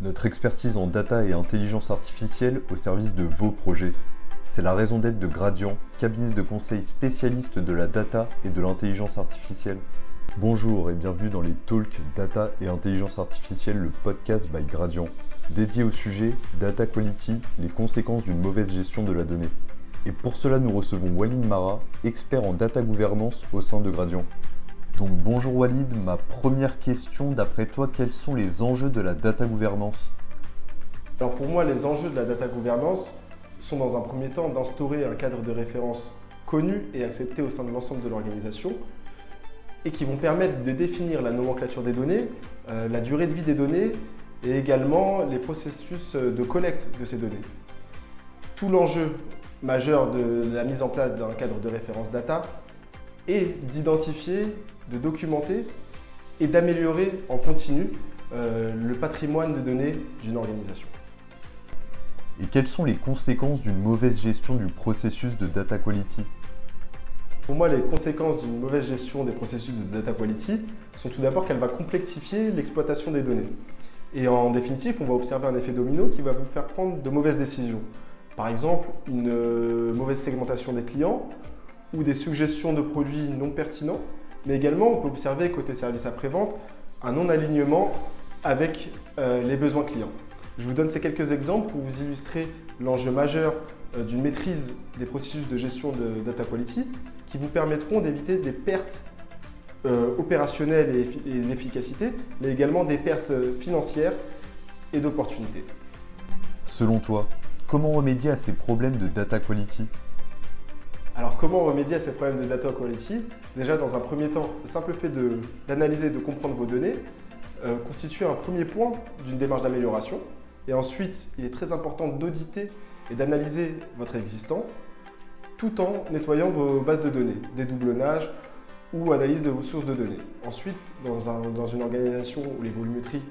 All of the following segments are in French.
Notre expertise en data et intelligence artificielle au service de vos projets. C'est la raison d'être de Gradient, cabinet de conseil spécialiste de la data et de l'intelligence artificielle. Bonjour et bienvenue dans les Talks Data et Intelligence Artificielle, le podcast by Gradient, dédié au sujet Data Quality, les conséquences d'une mauvaise gestion de la donnée. Et pour cela, nous recevons Walid Mara, expert en data gouvernance au sein de Gradient. Donc bonjour Walid, ma première question, d'après toi, quels sont les enjeux de la data gouvernance? Alors pour moi, les enjeux de la data gouvernance sont dans un premier temps d'instaurer un cadre de référence connu et accepté au sein de l'ensemble de l'organisation et qui vont permettre de définir la nomenclature des données, euh, la durée de vie des données et également les processus de collecte de ces données. Tout l'enjeu majeur de la mise en place d'un cadre de référence data est d'identifier de documenter et d'améliorer en continu euh, le patrimoine de données d'une organisation. Et quelles sont les conséquences d'une mauvaise gestion du processus de data quality? Pour moi, les conséquences d'une mauvaise gestion des processus de data quality sont tout d'abord qu'elle va complexifier l'exploitation des données. Et en définitive, on va observer un effet domino qui va vous faire prendre de mauvaises décisions. Par exemple, une euh, mauvaise segmentation des clients ou des suggestions de produits non pertinents mais également, on peut observer côté service après-vente un non-alignement avec euh, les besoins clients. Je vous donne ces quelques exemples pour vous illustrer l'enjeu majeur euh, d'une maîtrise des processus de gestion de data quality qui vous permettront d'éviter des pertes euh, opérationnelles et, et d'efficacité, mais également des pertes financières et d'opportunités. Selon toi, comment remédier à ces problèmes de data quality? Alors comment remédier à ces problèmes de data quality? Déjà dans un premier temps, le simple fait d'analyser, et de comprendre vos données euh, constitue un premier point d'une démarche d'amélioration. Et ensuite, il est très important d'auditer et d'analyser votre existant tout en nettoyant vos bases de données, dédoublonnage ou analyse de vos sources de données. Ensuite, dans, dans une organisation où les volumétries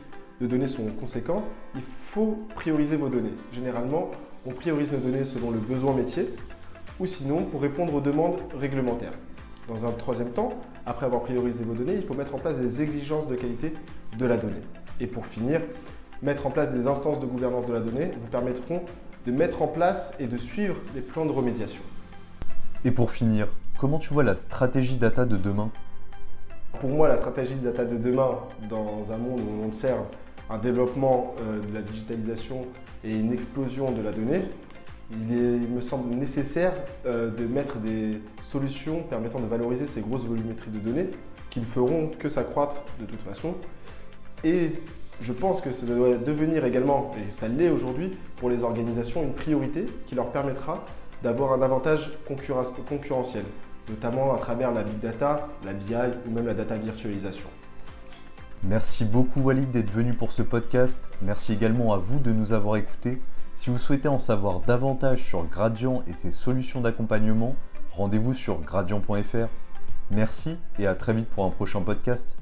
de données sont conséquents, il faut prioriser vos données. Généralement, on priorise nos données selon le besoin métier ou sinon pour répondre aux demandes réglementaires. Dans un troisième temps, après avoir priorisé vos données, il faut mettre en place des exigences de qualité de la donnée. Et pour finir, mettre en place des instances de gouvernance de la donnée vous permettront de mettre en place et de suivre les plans de remédiation. Et pour finir, comment tu vois la stratégie data de demain? Pour moi, la stratégie data de demain, dans un monde où on observe un développement euh, de la digitalisation et une explosion de la donnée, il, me semble nécessaire euh, de mettre des solutions permettant de valoriser ces grosses volumétries de données qui ne feront que s'accroître de toute façon. Et je pense que ça doit devenir également, et ça l'est aujourd'hui, pour les organisations, une priorité qui leur permettra d'avoir un avantage concurrentiel, notamment à travers la big data, la BI ou même la data virtualisation. Merci beaucoup Walid d'être venu pour ce podcast. Merci également à vous de nous avoir écoutés. Si vous souhaitez en savoir davantage sur Gradient et ses solutions d'accompagnement, rendez-vous sur gradient.fr. Merci et à très vite pour un prochain podcast.